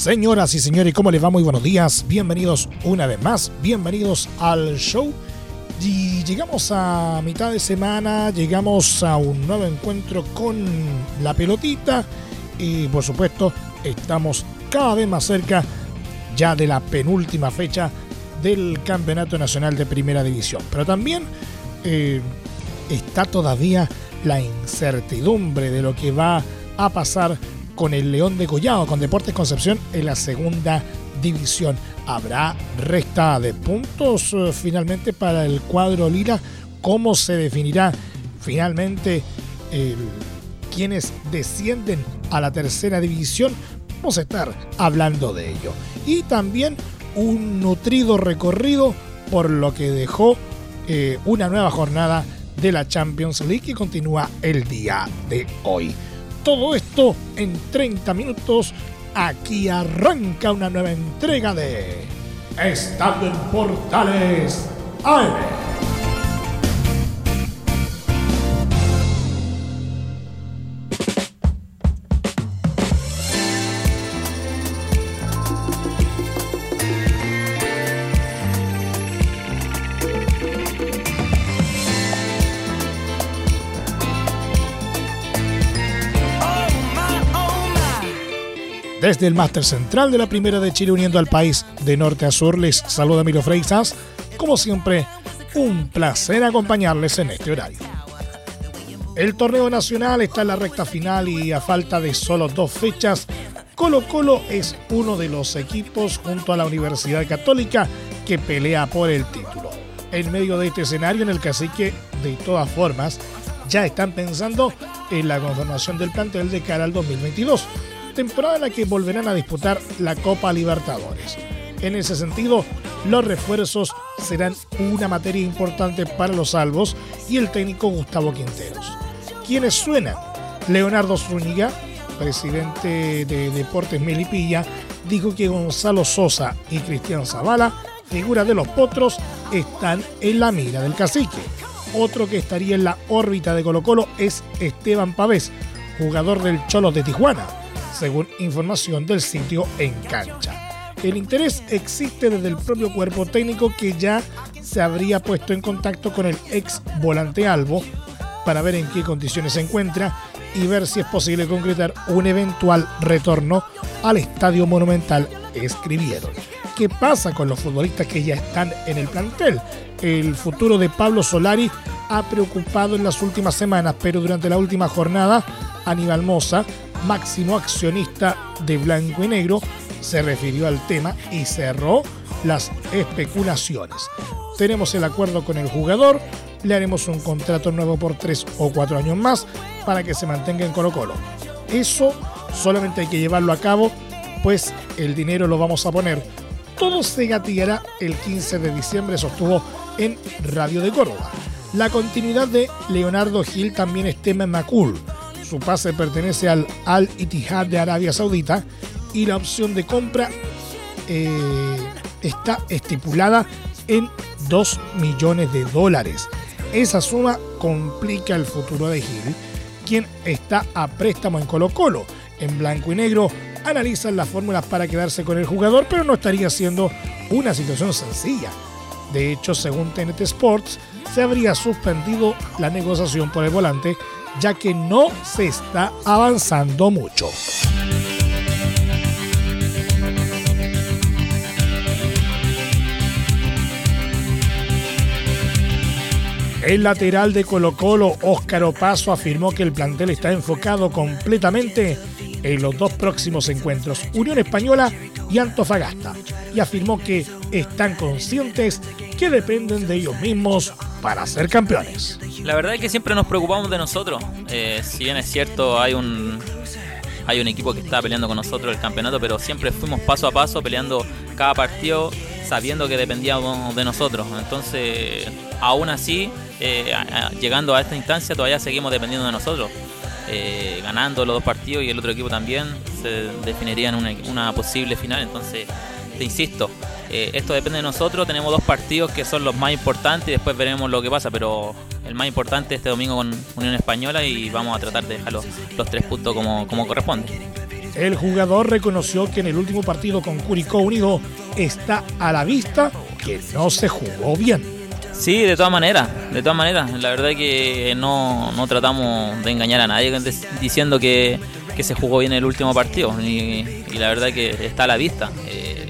Señoras y señores, ¿cómo les va? Muy buenos días. Bienvenidos una vez más. Bienvenidos al show. Y llegamos a mitad de semana, llegamos a un nuevo encuentro con la pelotita. Y por supuesto, estamos cada vez más cerca ya de la penúltima fecha del Campeonato Nacional de Primera División. Pero también eh, está todavía la incertidumbre de lo que va a pasar con el León de Collado, con Deportes Concepción en la segunda división. ¿Habrá resta de puntos eh, finalmente para el cuadro Lira? ¿Cómo se definirá finalmente quienes descienden a la tercera división? Vamos a estar hablando de ello. Y también un nutrido recorrido por lo que dejó eh, una nueva jornada de la Champions League que continúa el día de hoy. Todo esto en 30 minutos. Aquí arranca una nueva entrega de Estadio en Portales AM. Desde el máster central de la Primera de Chile uniendo al país de norte a sur les saluda Miro Freisas. Como siempre, un placer acompañarles en este horario. El torneo nacional está en la recta final y a falta de solo dos fechas, Colo Colo es uno de los equipos junto a la Universidad Católica que pelea por el título. En medio de este escenario en el cacique, de todas formas, ya están pensando en la conformación del plantel de cara al 2022 temporada en la que volverán a disputar la Copa Libertadores. En ese sentido, los refuerzos serán una materia importante para los salvos y el técnico Gustavo Quinteros. ¿Quiénes suenan? Leonardo Zúñiga, presidente de Deportes Melipilla, dijo que Gonzalo Sosa y Cristian Zavala, figuras de los potros, están en la mira del cacique. Otro que estaría en la órbita de Colo Colo es Esteban Pavés, jugador del Cholos de Tijuana según información del sitio En Cancha. El interés existe desde el propio cuerpo técnico que ya se habría puesto en contacto con el ex volante Albo para ver en qué condiciones se encuentra y ver si es posible concretar un eventual retorno al Estadio Monumental, escribieron. ¿Qué pasa con los futbolistas que ya están en el plantel? El futuro de Pablo Solari ha preocupado en las últimas semanas, pero durante la última jornada, Aníbal Moza máximo accionista de Blanco y Negro, se refirió al tema y cerró las especulaciones. Tenemos el acuerdo con el jugador, le haremos un contrato nuevo por tres o cuatro años más para que se mantenga en Colo Colo. Eso solamente hay que llevarlo a cabo, pues el dinero lo vamos a poner. Todo se gatillará el 15 de diciembre, sostuvo en Radio de Córdoba. La continuidad de Leonardo Gil también es tema en Macul su pase pertenece al Al Ittihad de Arabia Saudita y la opción de compra eh, está estipulada en 2 millones de dólares. Esa suma complica el futuro de Gil, quien está a préstamo en Colo Colo. En blanco y negro analizan las fórmulas para quedarse con el jugador, pero no estaría siendo una situación sencilla. De hecho, según TNT Sports, se habría suspendido la negociación por el volante ya que no se está avanzando mucho. El lateral de Colo Colo, Óscar Opaso, afirmó que el plantel está enfocado completamente en los dos próximos encuentros, Unión Española y Antofagasta, y afirmó que están conscientes que dependen de ellos mismos para ser campeones. La verdad es que siempre nos preocupamos de nosotros. Eh, si bien es cierto, hay un hay un equipo que está peleando con nosotros el campeonato, pero siempre fuimos paso a paso peleando cada partido sabiendo que dependíamos de nosotros. Entonces, aún así, eh, llegando a esta instancia, todavía seguimos dependiendo de nosotros. Eh, ganando los dos partidos y el otro equipo también se definiría en una, posible final. Entonces, te insisto, eh, esto depende de nosotros. Tenemos dos partidos que son los más importantes y después veremos lo que pasa. Pero el más importante este domingo con Unión Española y vamos a tratar de dejar los, tres puntos como, como corresponde. El jugador reconoció que en el último partido con Curicó Unido está a la vista que no se jugó bien. Sí, de todas maneras, de todas maneras. La verdad es que no, tratamos de engañar a nadie diciendo que, se jugó bien el último partido y, la verdad que está a la vista. Eh,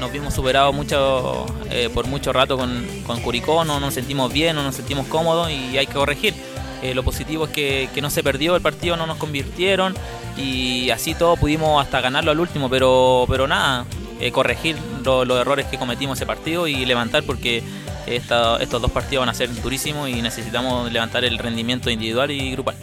nos vimos superados mucho, eh, por mucho rato con, con Curicó, no nos sentimos bien, no nos sentimos cómodos y hay que corregir. Eh, lo positivo es que, no se perdió el partido, no nos convirtieron y así todo pudimos hasta ganarlo al último, pero, pero nada, corregir los errores que cometimos ese partido y levantar porque estos dos partidos van a ser durísimos y necesitamos levantar el rendimiento individual y grupal.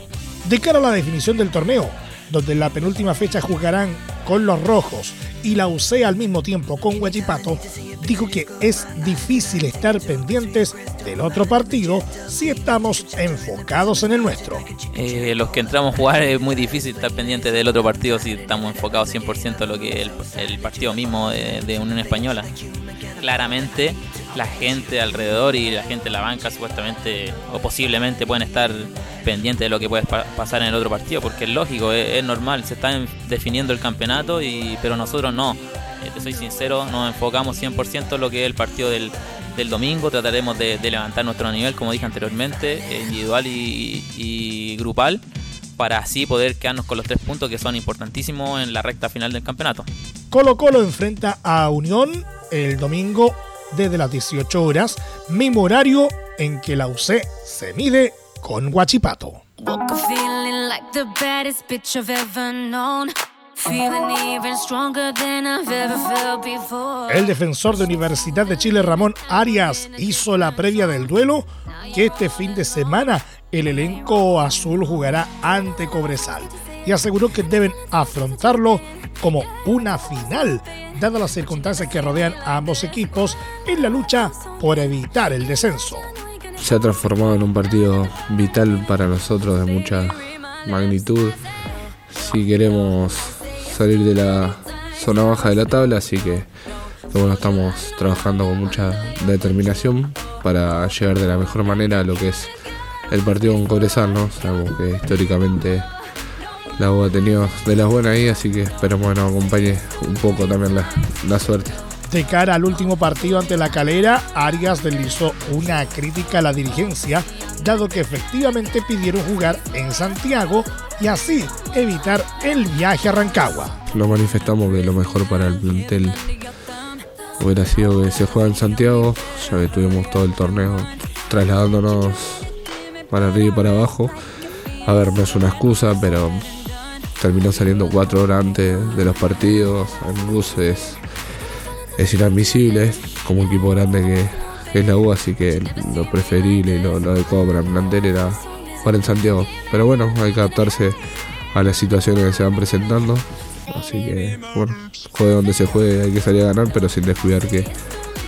De cara a la definición del torneo, donde en la penúltima fecha jugarán con los rojos y la UC al mismo tiempo con Huachipato, dijo que es difícil estar pendientes del otro partido si estamos enfocados en el nuestro. Eh, los que entramos a jugar es muy difícil estar pendientes del otro partido si estamos enfocados 100% en lo que es el, partido mismo de, de Unión Española. Claramente la gente alrededor y la gente en la banca supuestamente o posiblemente pueden estar pendientes de lo que puede pasar en el otro partido, porque es lógico, es, normal, se está definiendo el campeonato, y pero nosotros no. Eh, te soy sincero, nos enfocamos 100% en lo que es el partido del, domingo, trataremos de, levantar nuestro nivel, como dije anteriormente, eh, individual y grupal, para así poder quedarnos con los tres puntos que son importantísimos en la recta final del campeonato. Colo Colo enfrenta a Unión el domingo desde las 18 horas, mismo horario en que la UC se mide con Guachipato. El defensor de Universidad de Chile, Ramón Arias, hizo la previa del duelo que este fin de semana el elenco azul jugará ante Cobresal y aseguró que deben afrontarlo como una final, dadas las circunstancias que rodean a ambos equipos en la lucha por evitar el descenso. Se ha transformado en un partido vital para nosotros de mucha magnitud si queremos salir de la zona baja de la tabla, así que bueno, estamos trabajando con mucha determinación para llegar de la mejor manera a lo que es el partido con Cobresal, ¿no? Sabemos que históricamente la U ha tenido de las buenas ahí, así que esperemos que nos acompañe un poco también la, suerte. De cara al último partido ante la calera, Arias deslizó una crítica a la dirigencia, dado que efectivamente pidieron jugar en Santiago y así evitar el viaje a Rancagua. Lo manifestamos que lo mejor para el plantel hubiera sido que se juega en Santiago, ya que tuvimos todo el torneo trasladándonos para arriba y para abajo. A ver, no es una excusa, pero terminó saliendo cuatro horas antes de los partidos en bus es, inadmisible como equipo grande que, es la U, así que lo preferible y lo, adecuado para el plantel era jugar en Santiago. Pero bueno, hay que adaptarse a las situaciones que se van presentando. Así que, bueno, juegue donde se juegue, hay que salir a ganar, pero sin descuidar que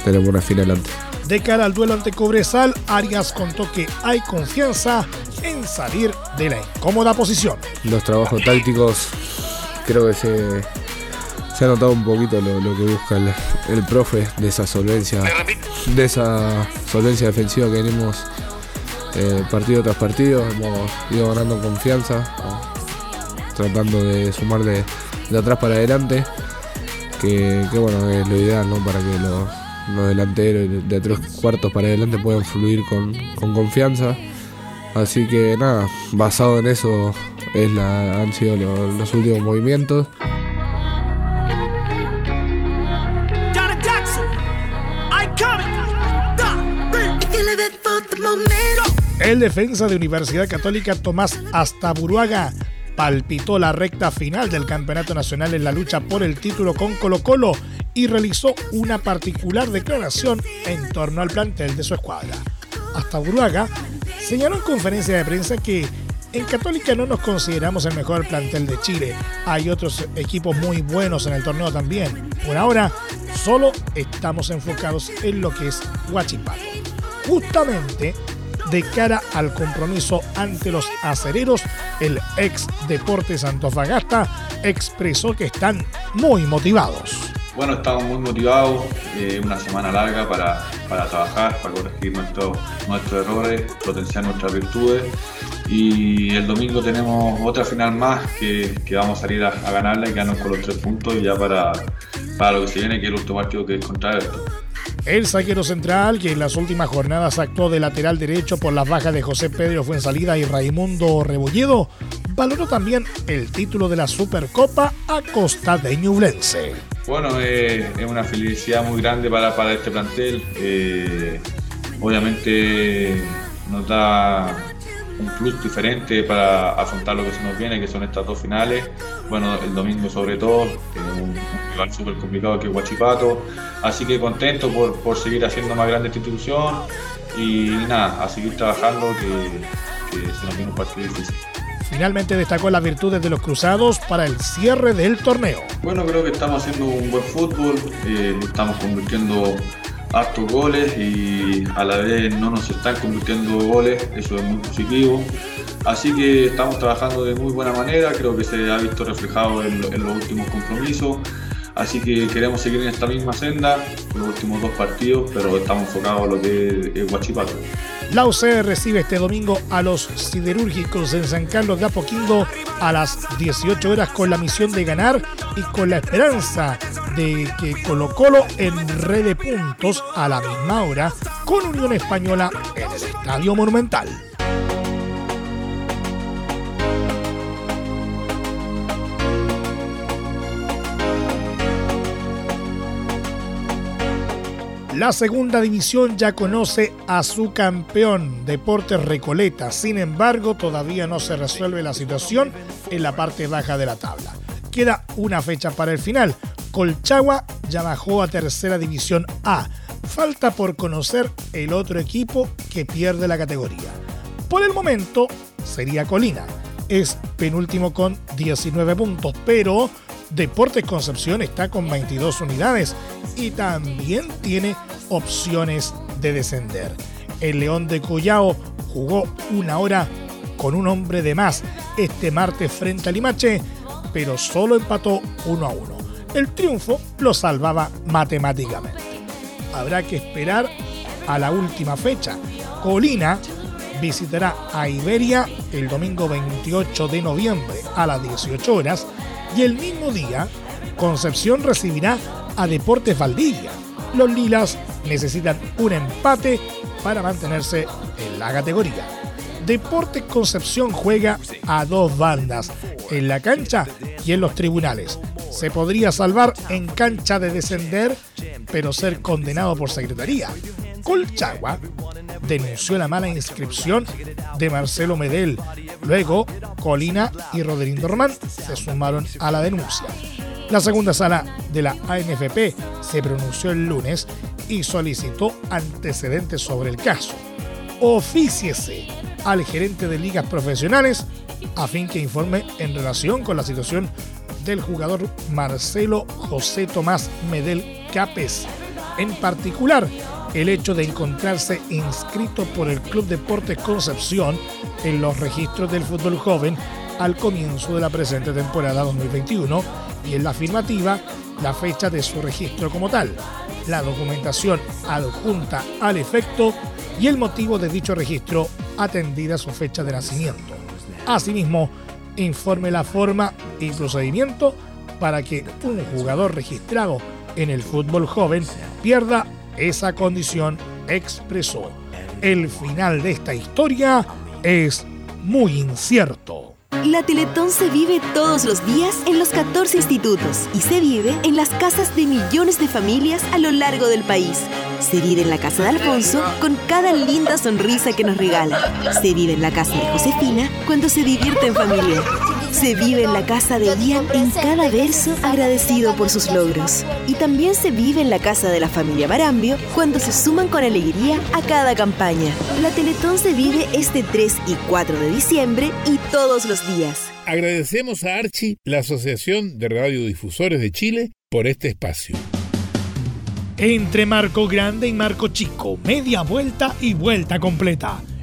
tenemos una final antes. De cara al duelo ante Cobresal, Arias contó que hay confianza en salir de la incómoda posición. Los trabajos tácticos creo que se, se ha notado un poquito lo, que busca el, profe de esa solvencia, de esa solvencia defensiva que venimos eh, partido tras partido. Hemos ido ganando confianza, tratando de sumar de, atrás para adelante, que, bueno, es lo ideal ¿no? para que los, delanteros de tres cuartos para adelante puedan fluir con, con confianza. Así que nada, basado en eso es la, han sido los últimos movimientos. El defensa de Universidad Católica Tomás Astaburuaga palpitó la recta final del Campeonato Nacional en la lucha por el título con Colo Colo y realizó una particular declaración en torno al plantel de su escuadra. Astaburuaga señaló en conferencia de prensa que En Católica no nos consideramos el mejor plantel de Chile. Hay otros equipos muy buenos en el torneo también. Por ahora, solo estamos enfocados en lo que es Huachipato. Justamente de cara al compromiso ante los acereros, el ex Deportes Antofagasta expresó que están muy motivados. Bueno, estamos muy motivados, eh, una semana larga para, trabajar, para corregir nuestros errores, potenciar nuestras virtudes y el domingo tenemos otra final más que, vamos a salir a, ganarla y quedarnos con los tres puntos y ya para, para lo que se viene, que es el último partido que es contra esto. El saquero central, que en las últimas jornadas actuó de lateral derecho por las bajas de José Pedro Fuensalida y Raimundo Rebolledo, valoró también el título de la Supercopa a costa de Ñublense. Bueno, eh, es una felicidad muy grande para, para este plantel. Eh, obviamente nos da un plus diferente para afrontar lo que se nos viene, que son estas dos finales. Bueno, el domingo sobre todo, un, rival súper complicado que es Huachipato. Así que contento por, por, seguir haciendo más grande esta institución y, nada, a seguir trabajando que, que se nos viene un partido difícil. Finalmente destacó las virtudes de los cruzados para el cierre del torneo. Bueno, creo que estamos haciendo un buen fútbol, eh, estamos convirtiendo hartos goles y a la vez no nos están convirtiendo goles, eso es muy positivo. Así que estamos trabajando de muy buena manera, creo que se ha visto reflejado en, los últimos compromisos. Así que queremos seguir en esta misma senda, los últimos dos partidos, pero estamos enfocados en lo que es Guachipato. La UC recibe este domingo a los siderúrgicos en San Carlos de Apoquindo a las 18 horas con la misión de ganar y con la esperanza de que Colo Colo en red de puntos a la misma hora con Unión Española en el Estadio Monumental. La segunda división ya conoce a su campeón, Deportes Recoleta. Sin embargo, todavía no se resuelve la situación en la parte baja de la tabla. Queda una fecha para el final. Colchagua ya bajó a tercera división A. Falta por conocer el otro equipo que pierde la categoría. Por el momento sería Colina. Es penúltimo con 19 puntos, pero Deportes Concepción está con 22 unidades y también tiene opciones de descender. El León de Cuyao jugó una hora con un hombre de más este martes frente a Limache, pero solo empató 1 a 1. El triunfo lo salvaba matemáticamente. Habrá que esperar a la última fecha. Colina visitará a Iberia el domingo 28 de noviembre a las 18 horas y el mismo día Concepción recibirá a Deportes Valdivia. Los Lilas necesitan un empate para mantenerse en la categoría. Deportes Concepción juega a dos bandas, en la cancha y en los tribunales. Se podría salvar en cancha de descender, pero ser condenado por secretaría. Colchagua denunció la mala inscripción de Marcelo Medel. Luego, Colina y Rodrigo Román se sumaron a la denuncia. La segunda sala de la ANFP se pronunció el lunes y solicitó antecedentes sobre el caso. Ofíciese al gerente de ligas profesionales a fin que informe en relación con la situación del jugador Marcelo José Tomás Medel Capes. En particular, el hecho de encontrarse inscrito por el Club Deportes Concepción en los registros del fútbol joven al comienzo de la presente temporada 2021 y en la afirmativa la fecha de su registro como tal, la documentación adjunta al efecto y el motivo de dicho registro atendida su fecha de nacimiento. Asimismo, informe la forma y procedimiento para que un jugador registrado en el fútbol joven pierda esa condición, expresó. El final de esta historia es muy incierto. La Teletón se vive todos los días en los 14 institutos y se vive en las casas de millones de familias a lo largo del país. Se vive en la casa de Alfonso con cada linda sonrisa que nos regala. Se vive en la casa de Josefina cuando se divierte en familia. Se vive en la casa de Ian en cada verso agradecido por sus logros. Y también se vive en la casa de la familia Barambio cuando se suman con alegría a cada campaña. La Teletón se vive este 3 y 4 de diciembre y todos los días. Agradecemos a Archi, la Asociación de Radiodifusores de Chile, por este espacio. Entre Marco Grande y Marco Chico, media vuelta y vuelta completa.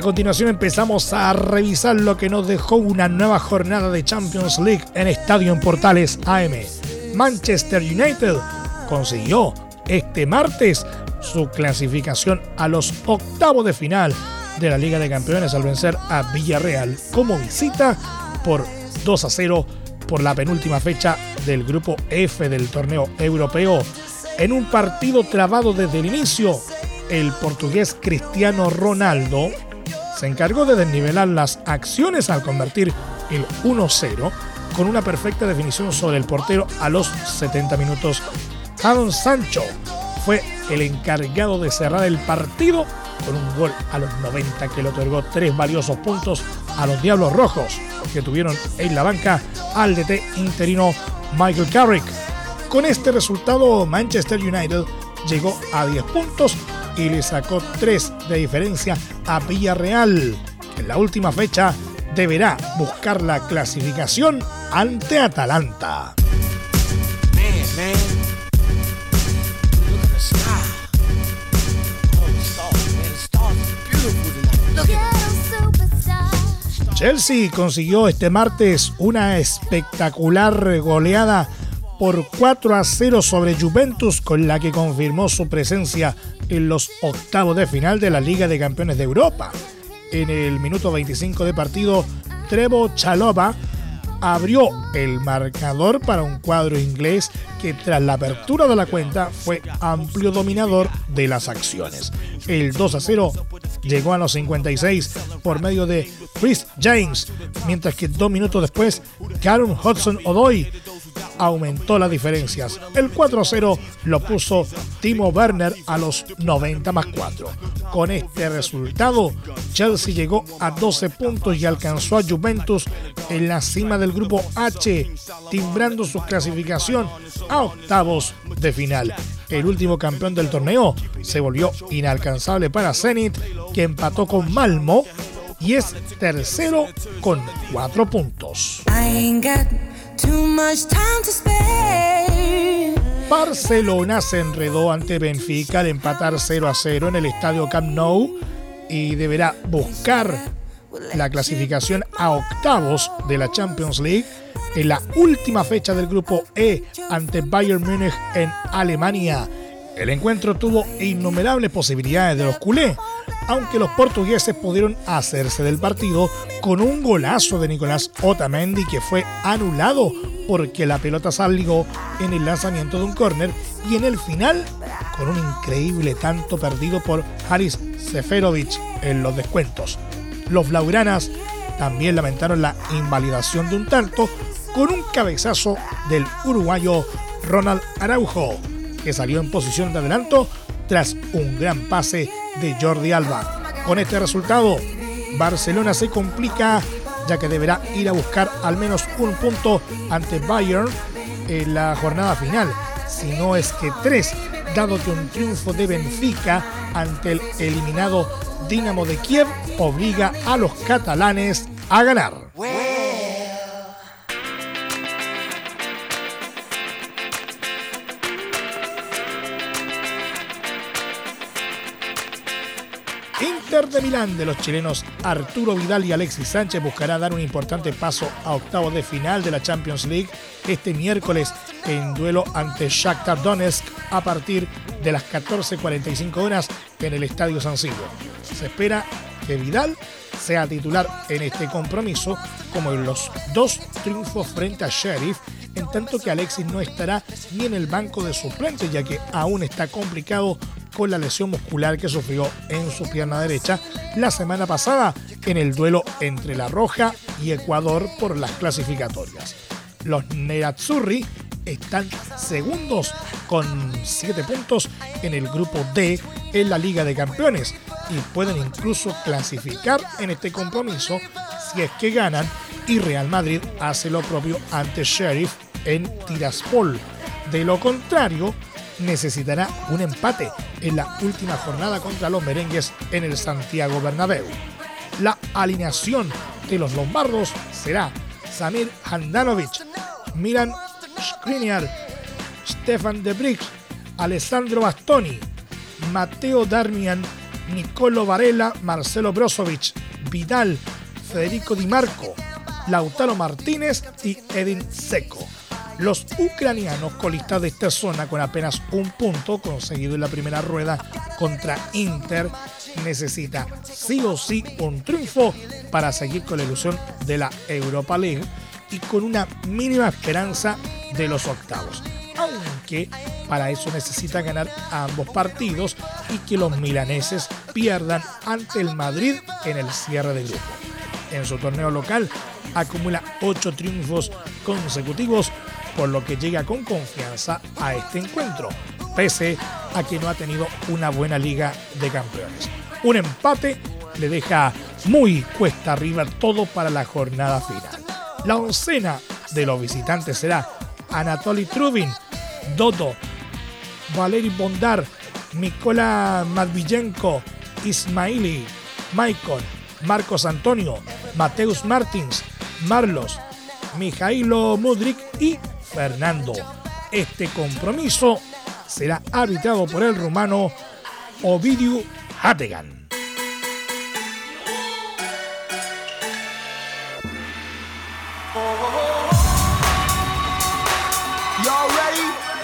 A continuación empezamos a revisar lo que nos dejó una nueva jornada de Champions League en Estadio en Portales AM. Manchester United consiguió este martes su clasificación a los octavos de final de la Liga de Campeones al vencer a Villarreal como visita por 2 a 0 por la penúltima fecha del grupo F del torneo europeo. En un partido trabado desde el inicio, el portugués Cristiano Ronaldo se encargó de desnivelar las acciones al convertir el 1-0 con una perfecta definición sobre el portero a los 70 minutos. Aaron Sancho fue el encargado de cerrar el partido con un gol a los 90 que le otorgó tres valiosos puntos a los Diablos Rojos que tuvieron en la banca al DT interino Michael Carrick. Con este resultado Manchester United llegó a 10 puntos y le sacó 3 de diferencia a Villarreal, en la última fecha deberá buscar la clasificación ante Atalanta. Chelsea consiguió este martes una espectacular goleada por 4 a 0 sobre Juventus con la que confirmó su presencia en los octavos de final de la Liga de Campeones de Europa. En el minuto 25 de partido, Trevo Chalova abrió el marcador para un cuadro inglés que tras la apertura de la cuenta fue amplio dominador de las acciones. El 2 a 0 llegó a los 56 por medio de Chris James, mientras que dos minutos después, Karen Hudson Odoy aumentó las diferencias. El 4-0 lo puso Timo Werner a los 90 más 4. Con este resultado, Chelsea llegó a 12 puntos y alcanzó a Juventus en la cima del grupo H, timbrando su clasificación a octavos de final. El último campeón del torneo se volvió inalcanzable para Zenit, que empató con Malmo y es tercero con 4 puntos. Barcelona se enredó ante Benfica al empatar 0 a 0 en el estadio Camp Nou y deberá buscar la clasificación a octavos de la Champions League en la última fecha del grupo E ante Bayern Múnich en Alemania. El encuentro tuvo innumerables posibilidades de los culés, aunque los portugueses pudieron hacerse del partido con un golazo de Nicolás Otamendi que fue anulado porque la pelota salió en el lanzamiento de un córner y en el final con un increíble tanto perdido por Haris Seferovic en los descuentos. Los blaugranas también lamentaron la invalidación de un tanto con un cabezazo del uruguayo Ronald Araujo, que salió en posición de adelanto tras un gran pase de Jordi Alba. Con este resultado, Barcelona se complica ya que deberá ir a buscar al menos un punto ante Bayern en la jornada final, si no es que tres, dado que un triunfo de Benfica ante el eliminado Dinamo de Kiev obliga a los catalanes a ganar. Inter de Milán de los chilenos Arturo Vidal y Alexis Sánchez buscará dar un importante paso a octavos de final de la Champions League este miércoles en duelo ante Shakhtar Donetsk a partir de las 14.45 horas en el Estadio San Siro. Se espera que Vidal sea titular en este compromiso como en los dos triunfos frente a Sheriff en tanto que Alexis no estará ni en el banco de suplentes, ya que aún está complicado la lesión muscular que sufrió en su pierna derecha la semana pasada en el duelo entre La Roja y Ecuador por las clasificatorias. Los Nerazzurri están segundos con 7 puntos en el grupo D en la Liga de Campeones y pueden incluso clasificar en este compromiso si es que ganan y Real Madrid hace lo propio ante Sheriff en Tiraspol. De lo contrario, necesitará un empate en la última jornada contra los merengues en el Santiago Bernabéu. La alineación de los lombardos será Samir Handanovic, Milan Skriniar, Stefan de Brix, Alessandro Bastoni, Matteo Darmian, Nicolo Varela, Marcelo Brozovic, Vidal, Federico Di Marco, Lautaro Martínez y Edin Seco. Los ucranianos colistas de esta zona con apenas un punto conseguido en la primera rueda contra Inter necesita sí o sí un triunfo para seguir con la ilusión de la Europa League y con una mínima esperanza de los octavos. Aunque para eso necesita ganar ambos partidos y que los milaneses pierdan ante el Madrid en el cierre de grupo. En su torneo local acumula ocho triunfos consecutivos por lo que llega con confianza a este encuentro, pese a que no ha tenido una buena liga de campeones. Un empate le deja muy cuesta arriba todo para la jornada final. La oncena de los visitantes será Anatoly Trubin, Dodo, Valery Bondar, Mikola Matviyenko, Ismaili, Michael, Marcos Antonio, Mateus Martins, Marlos, Mijailo Mudrik y Fernando. Este compromiso será arbitrado por el rumano Ovidiu Hategan.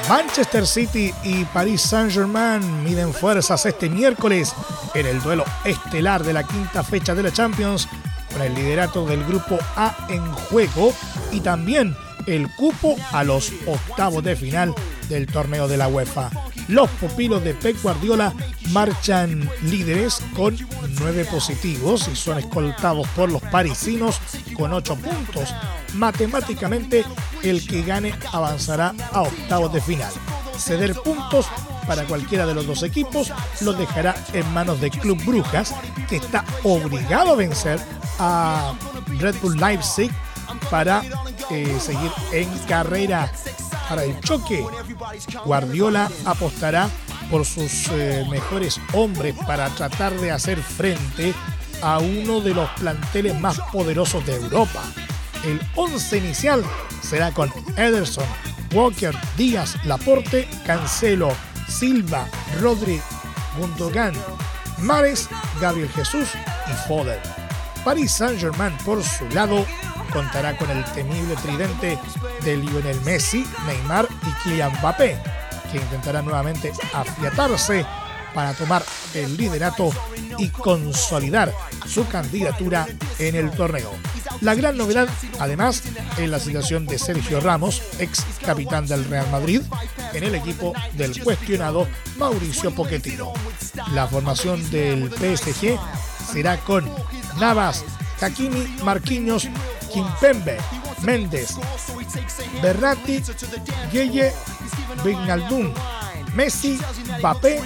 Manchester City y Paris Saint-Germain miden fuerzas este miércoles en el duelo estelar de la quinta fecha de la Champions, con el liderato del grupo A en juego y también el cupo a los octavos de final del torneo de la UEFA. Los pupilos de Pep Guardiola marchan líderes con nueve positivos y son escoltados por los parisinos con ocho puntos. Matemáticamente, el que gane avanzará a octavos de final. Ceder puntos para cualquiera de los dos equipos los dejará en manos de Club Brujas, que está obligado a vencer a Red Bull Leipzig para eh, seguir en carrera para el choque. Guardiola apostará por sus eh, mejores hombres para tratar de hacer frente a uno de los planteles más poderosos de Europa. El 11 inicial será con Ederson, Walker, Díaz, Laporte, Cancelo, Silva, Rodri, Gundogan, Mares, Gabriel Jesús y Foden. Paris Saint-Germain, por su lado, contará con el temible tridente de Lionel Messi, Neymar y Kylian Mbappé, que intentará nuevamente afiatarse para tomar el liderato y consolidar su candidatura en el torneo. La gran novedad, además, es la situación de Sergio Ramos, ex capitán del Real Madrid, en el equipo del cuestionado Mauricio Pochettino. La formación del PSG será con Navas, Hakimi, Marquinhos, Kimpembe, Méndez, Berratti, Gueye, Vignaldum, Messi, Mbappé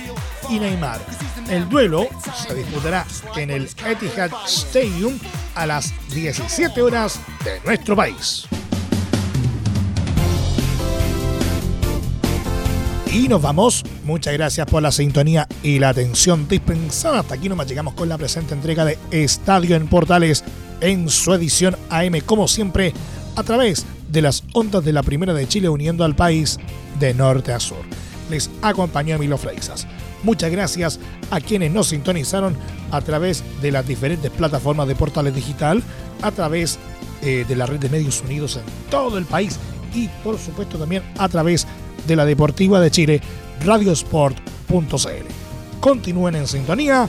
y Neymar. El duelo se disputará en el Etihad Stadium a las 17 horas de nuestro país. Y nos vamos. Muchas gracias por la sintonía y la atención dispensada. Hasta aquí nos llegamos con la presente entrega de Estadio en Portales en su edición AM, como siempre, a través de las ondas de la Primera de Chile uniendo al país de norte a sur. Les acompañó Emilio Freixas. Muchas gracias a quienes nos sintonizaron a través de las diferentes plataformas de portales digital, a través eh, de la red de medios unidos en todo el país y por supuesto también a través de la Deportiva de Chile, radiosport.cl. Continúen en sintonía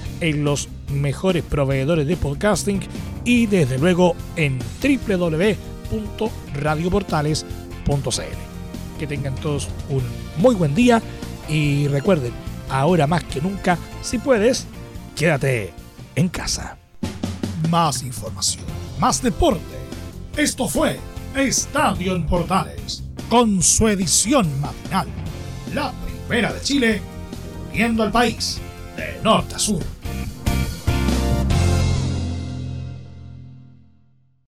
en los mejores proveedores de podcasting y desde luego en www.radioportales.cl. Que tengan todos un muy buen día y recuerden, ahora más que nunca, si puedes, quédate en casa. Más información, más deporte. Esto fue Estadio en Portales, con su edición matinal. La primera de Chile, viendo al país de norte a sur.